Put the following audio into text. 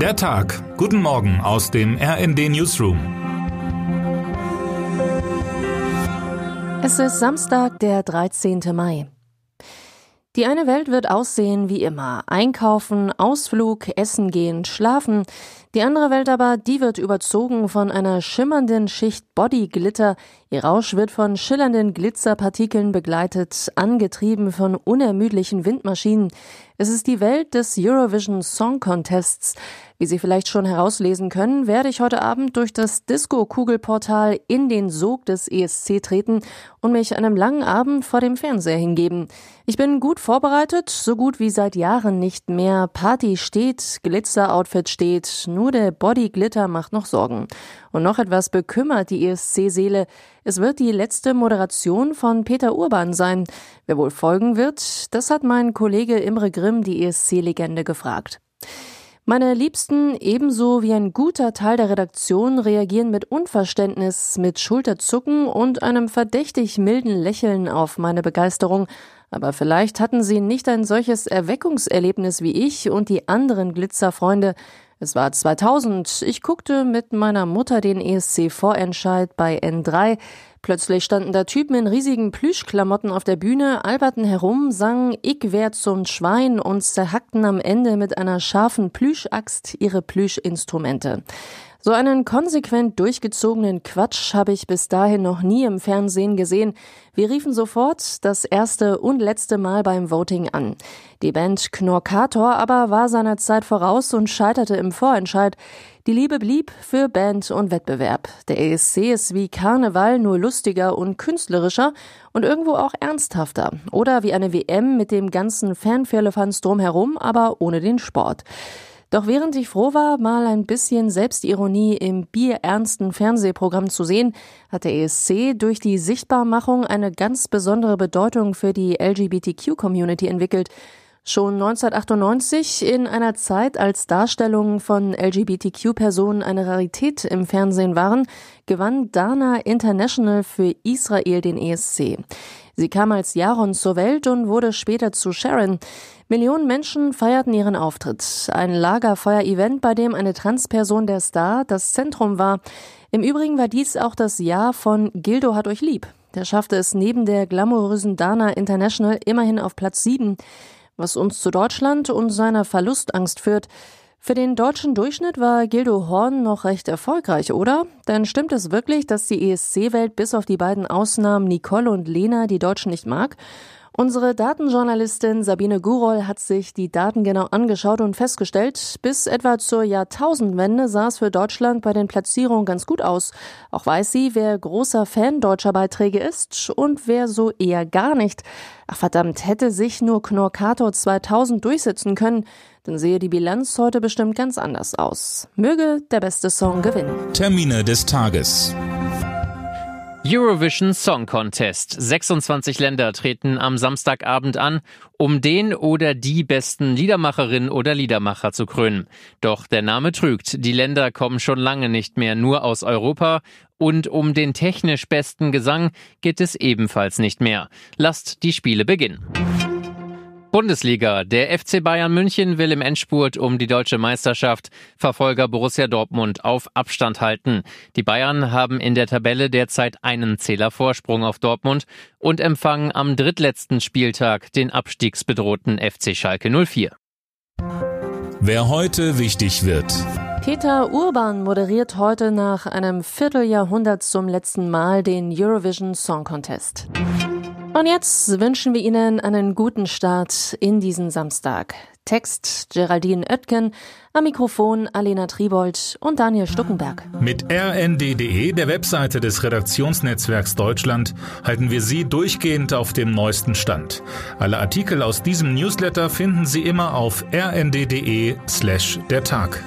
Der Tag. Guten Morgen aus dem RND Newsroom. Es ist Samstag, der 13. Mai. Die eine Welt wird aussehen wie immer. Einkaufen, Ausflug, Essen gehen, schlafen. Die andere Welt aber, die wird überzogen von einer schimmernden Schicht Bodyglitter. Ihr Rausch wird von schillernden Glitzerpartikeln begleitet, angetrieben von unermüdlichen Windmaschinen. Es ist die Welt des Eurovision Song Contests. Wie Sie vielleicht schon herauslesen können, werde ich heute Abend durch das Disco-Kugelportal in den Sog des ESC treten und mich einem langen Abend vor dem Fernseher hingeben. Ich bin gut vorbereitet, so gut wie seit Jahren nicht mehr. Party steht, Glitzer-Outfit steht, nur der Body-Glitter macht noch Sorgen. Und noch etwas bekümmert die ESC-Seele. Es wird die letzte Moderation von Peter Urban sein. Wer wohl folgen wird, das hat mein Kollege Imre Grimm, die ESC-Legende, gefragt. Meine Liebsten, ebenso wie ein guter Teil der Redaktion, reagieren mit Unverständnis, mit Schulterzucken und einem verdächtig milden Lächeln auf meine Begeisterung. Aber vielleicht hatten sie nicht ein solches Erweckungserlebnis wie ich und die anderen Glitzerfreunde. Es war 2000. Ich guckte mit meiner Mutter den ESC-Vorentscheid bei N3. Plötzlich standen da Typen in riesigen Plüschklamotten auf der Bühne, alberten herum, sangen Ich wär zum Schwein und zerhackten am Ende mit einer scharfen Plüschaxt ihre Plüschinstrumente. So einen konsequent durchgezogenen Quatsch habe ich bis dahin noch nie im Fernsehen gesehen. Wir riefen sofort das erste und letzte Mal beim Voting an. Die Band Knorkator aber war seiner Zeit voraus und scheiterte im Vorentscheid. Die Liebe blieb für Band und Wettbewerb. Der ESC ist wie Karneval nur lustiger und künstlerischer und irgendwo auch ernsthafter. Oder wie eine WM mit dem ganzen Fanfirlefanz drumherum, aber ohne den Sport. Doch während ich froh war, mal ein bisschen Selbstironie im bierernsten Fernsehprogramm zu sehen, hat der ESC durch die Sichtbarmachung eine ganz besondere Bedeutung für die LGBTQ-Community entwickelt. Schon 1998, in einer Zeit, als Darstellungen von LGBTQ-Personen eine Rarität im Fernsehen waren, gewann Dana International für Israel den ESC. Sie kam als Jaron zur Welt und wurde später zu Sharon. Millionen Menschen feierten ihren Auftritt. Ein Lagerfeuer-Event, bei dem eine Transperson der Star das Zentrum war. Im Übrigen war dies auch das Jahr von Gildo hat euch lieb. Der schaffte es neben der glamourösen Dana International immerhin auf Platz 7, was uns zu Deutschland und seiner Verlustangst führt. Für den deutschen Durchschnitt war Gildo Horn noch recht erfolgreich, oder? Denn stimmt es wirklich, dass die ESC-Welt bis auf die beiden Ausnahmen Nicole und Lena die Deutschen nicht mag? Unsere Datenjournalistin Sabine Gurol hat sich die Daten genau angeschaut und festgestellt, bis etwa zur Jahrtausendwende sah es für Deutschland bei den Platzierungen ganz gut aus. Auch weiß sie, wer großer Fan deutscher Beiträge ist und wer so eher gar nicht. Ach verdammt, hätte sich nur Knorkator 2000 durchsetzen können, dann sehe die Bilanz heute bestimmt ganz anders aus. Möge der beste Song gewinnen. Termine des Tages. Eurovision Song Contest. 26 Länder treten am Samstagabend an, um den oder die besten Liedermacherinnen oder Liedermacher zu krönen. Doch der Name trügt. Die Länder kommen schon lange nicht mehr nur aus Europa und um den technisch besten Gesang geht es ebenfalls nicht mehr. Lasst die Spiele beginnen. Bundesliga. Der FC Bayern München will im Endspurt um die deutsche Meisterschaft Verfolger Borussia Dortmund auf Abstand halten. Die Bayern haben in der Tabelle derzeit einen Zähler Vorsprung auf Dortmund und empfangen am drittletzten Spieltag den abstiegsbedrohten FC Schalke 04. Wer heute wichtig wird. Peter Urban moderiert heute nach einem Vierteljahrhundert zum letzten Mal den Eurovision Song Contest. Und jetzt wünschen wir Ihnen einen guten Start in diesen Samstag. Text Geraldine Oetken, am Mikrofon Alena Tribold und Daniel Stuckenberg. Mit rnd.de, der Webseite des Redaktionsnetzwerks Deutschland, halten wir Sie durchgehend auf dem neuesten Stand. Alle Artikel aus diesem Newsletter finden Sie immer auf rnd.de slash der Tag.